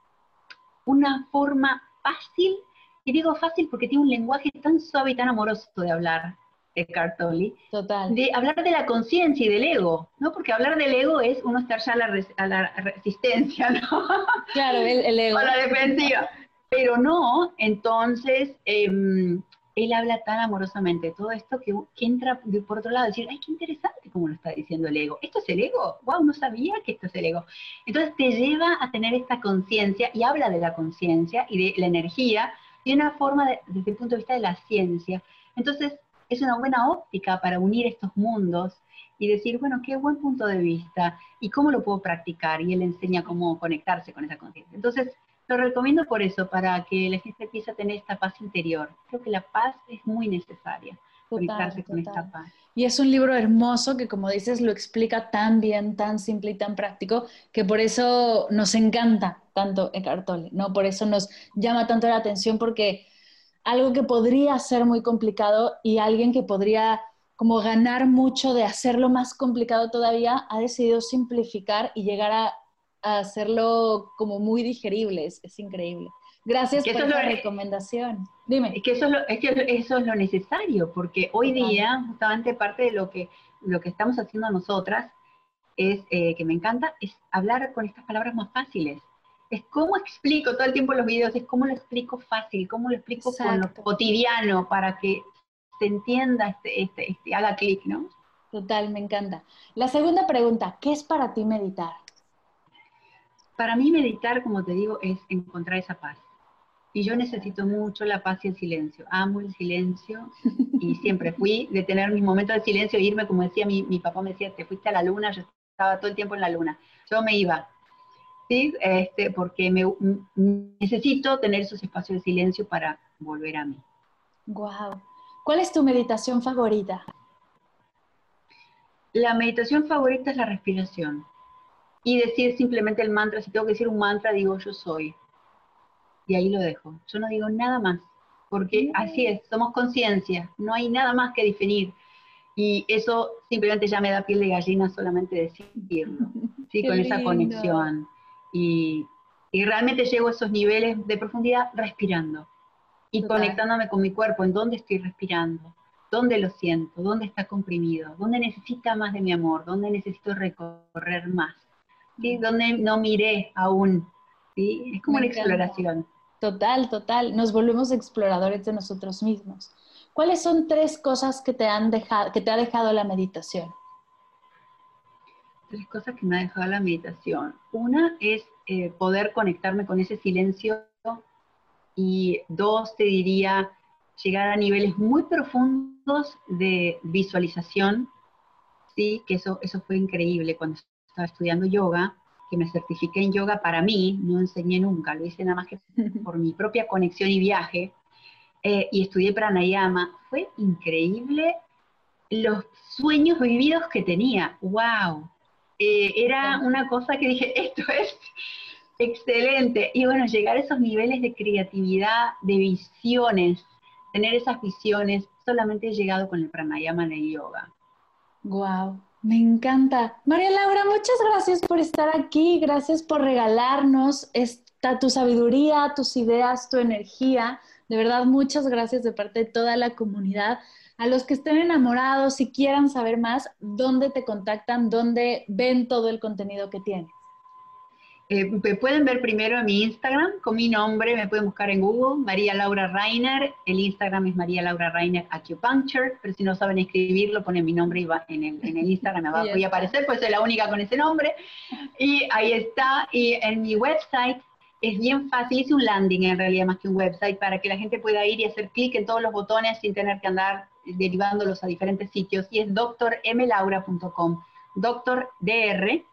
una forma fácil, y digo fácil porque tiene un lenguaje tan suave y tan amoroso de hablar, Eckhart Tolle, Total. de hablar de la conciencia y del ego, ¿no? Porque hablar del ego es uno estar ya a la, resistencia, [laughs] ¿no? Claro, el, ego. A la defensiva. Pero no, entonces, em, él habla tan amorosamente de todo esto que, entra por otro lado decir, ay, qué interesante cómo lo está diciendo el ego. ¿Esto es el ego? Wow, no sabía que esto es el ego. Entonces te lleva a tener esta conciencia y habla de la conciencia y de la energía de una forma desde el punto de vista de la ciencia. Entonces es una buena óptica para unir estos mundos y decir, bueno, qué buen punto de vista y cómo lo puedo practicar. Y él enseña cómo conectarse con esa conciencia. Entonces, lo recomiendo por eso, para que la gente empiece a tener esta paz interior. Creo que la paz es muy necesaria, conectarse con esta paz. Y es un libro hermoso que, como dices, lo explica tan bien, tan simple y tan práctico, que por eso nos encanta tanto Eckhart Tolle, ¿no? Por eso nos llama tanto la atención, porque algo que podría ser muy complicado y alguien que podría como ganar mucho de hacerlo más complicado todavía, ha decidido simplificar y llegar a hacerlo como muy digerible, es, increíble. Gracias por la recomendación. Dime. Es que, eso es, lo, eso es lo necesario, porque hoy día, justamente parte de lo que, lo que estamos haciendo nosotras, es, eh, que me encanta, es hablar con estas palabras más fáciles. Es cómo explico todo el tiempo los videos, es cómo lo explico fácil, cómo lo explico con lo cotidiano para que se entienda, este, este, este haga clic, ¿no? Total, me encanta. La segunda pregunta, ¿qué es para ti meditar? para mí meditar, como te digo, es encontrar esa paz. Y yo necesito mucho la paz y el silencio. Amo el silencio y siempre [laughs] fui de tener mis momentos de silencio e irme, como decía mi, papá, me decía, te fuiste a la luna, yo estaba todo el tiempo en la luna. Yo me iba, ¿sí? Este, porque me, necesito tener esos espacios de silencio para volver a mí. Wow. ¿Cuál es tu meditación favorita? La meditación favorita es la respiración y decir simplemente el mantra. Si tengo que decir un mantra, digo yo soy. Y ahí lo dejo. Yo no digo nada más, porque así es, somos conciencia, no hay nada más que definir. Y eso simplemente ya me da piel de gallina solamente decirlo, ¿sí? [laughs] con esa conexión. Y, y, realmente llego a esos niveles de profundidad respirando y conectándome con mi cuerpo, en dónde estoy respirando, dónde lo siento, dónde está comprimido, dónde necesita más de mi amor, dónde necesito recorrer más donde no miré aún. ¿sí? Es como una exploración. Total, total. Nos volvemos exploradores de nosotros mismos. ¿Cuáles son tres cosas que te, han dejado, que te ha dejado la meditación? Tres cosas que me ha dejado la meditación. Una es eh, poder conectarme con ese silencio y dos, te diría, llegar a niveles muy profundos de visualización, sí, que eso, eso fue increíble cuando estaba estudiando yoga, que me certifiqué en yoga para mí, no enseñé nunca, lo hice nada más que [laughs] por mi propia conexión y viaje, eh, y estudié pranayama. Fue increíble los sueños vividos que tenía. ¡Wow! Eh, era una cosa que dije, [laughs] esto es excelente. Y bueno, llegar a esos niveles de creatividad, de visiones, tener esas visiones, solamente he llegado con el pranayama de yoga. ¡Wow! Me encanta. María Laura, muchas gracias por estar aquí, gracias por regalarnos esta, tu sabiduría, tus ideas, tu energía. De verdad, muchas gracias de parte de toda la comunidad. A los que estén enamorados y quieran saber más, ¿dónde te contactan? ¿Dónde ven todo el contenido que tienes? Eh, me pueden ver primero en mi Instagram con mi nombre, me pueden buscar en Google, María Laura Reiner. El Instagram es María Laura Reiner Acupuncture, pero si no saben escribirlo, ponen mi nombre y va en el, en el Instagram me va, voy a aparecer, pues soy la única con ese nombre. Y ahí está. Y en mi website es bien fácil, hice un landing en realidad más que un website para que la gente pueda ir y hacer clic en todos los botones sin tener que andar derivándolos a diferentes sitios y es drmlaura.com, doctor DR,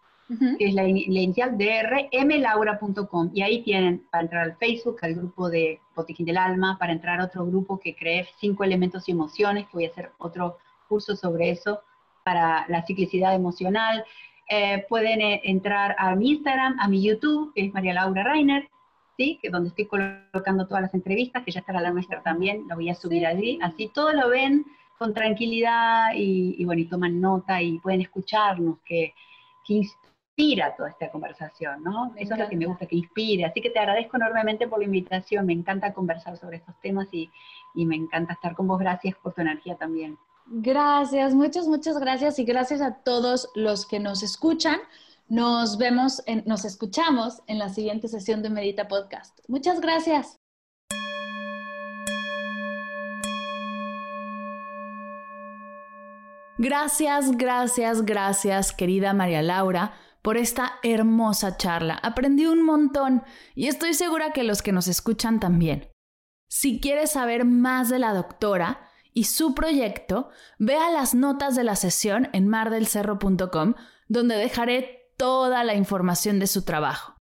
que es la, inicial drmlaura.com y ahí tienen para entrar al Facebook, al grupo de Botiquín del Alma, para entrar a otro grupo que creé cinco elementos y emociones, que voy a hacer otro curso sobre eso para la ciclicidad emocional. Eh, pueden eh, entrar a mi Instagram, a mi YouTube, que es María Laura Reiner, ¿sí? que donde estoy colocando todas las entrevistas, que ya estará la nuestra también, lo voy a subir allí, así todo lo ven con tranquilidad y, bueno, y toman nota y pueden escucharnos, que, que inspira toda esta conversación, ¿no? Eso es lo que me gusta, que inspire. Así que te agradezco enormemente por la invitación, me encanta conversar sobre estos temas y, y me encanta estar con vos, gracias por tu energía también. Gracias, muchas, muchas gracias y gracias a todos los que nos escuchan. Nos vemos, nos escuchamos en la siguiente sesión de Medita Podcast. Muchas gracias. Gracias, gracias, gracias, querida María Laura, por esta hermosa charla. Aprendí un montón y estoy segura que los que nos escuchan también. Si quieres saber más de la doctora, y su proyecto, vea las notas de la sesión en mardelcerro.com, donde dejaré toda la información de su trabajo.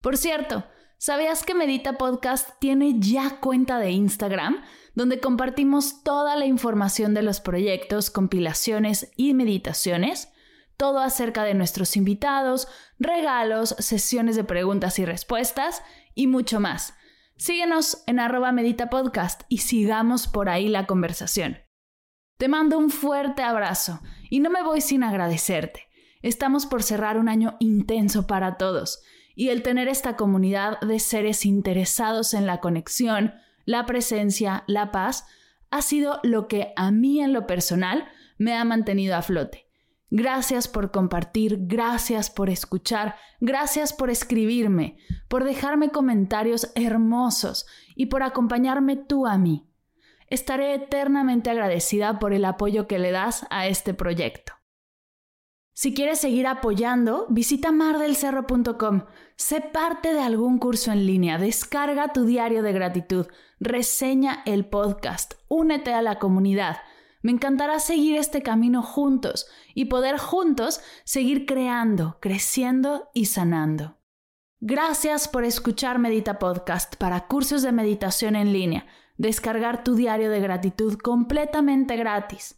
Por cierto, ¿sabías que Medita Podcast tiene ya cuenta de Instagram, donde compartimos toda la información de los proyectos, compilaciones y meditaciones? Todo acerca de nuestros invitados, regalos, sesiones de preguntas y respuestas y mucho más. Síguenos en arroba medita podcast y sigamos por ahí la conversación. Te mando un fuerte abrazo y no me voy sin agradecerte. Estamos por cerrar un año intenso para todos y el tener esta comunidad de seres interesados en la conexión, la presencia, la paz, ha sido lo que a mí en lo personal me ha mantenido a flote. Gracias por compartir, gracias por escuchar, gracias por escribirme, por dejarme comentarios hermosos y por acompañarme tú a mí. Estaré eternamente agradecida por el apoyo que le das a este proyecto. Si quieres seguir apoyando, visita mardelcerro.com, sé parte de algún curso en línea, descarga tu diario de gratitud, reseña el podcast, únete a la comunidad. Me encantará seguir este camino juntos y poder juntos seguir creando, creciendo y sanando. Gracias por escuchar Medita Podcast para cursos de meditación en línea, descargar tu diario de gratitud completamente gratis,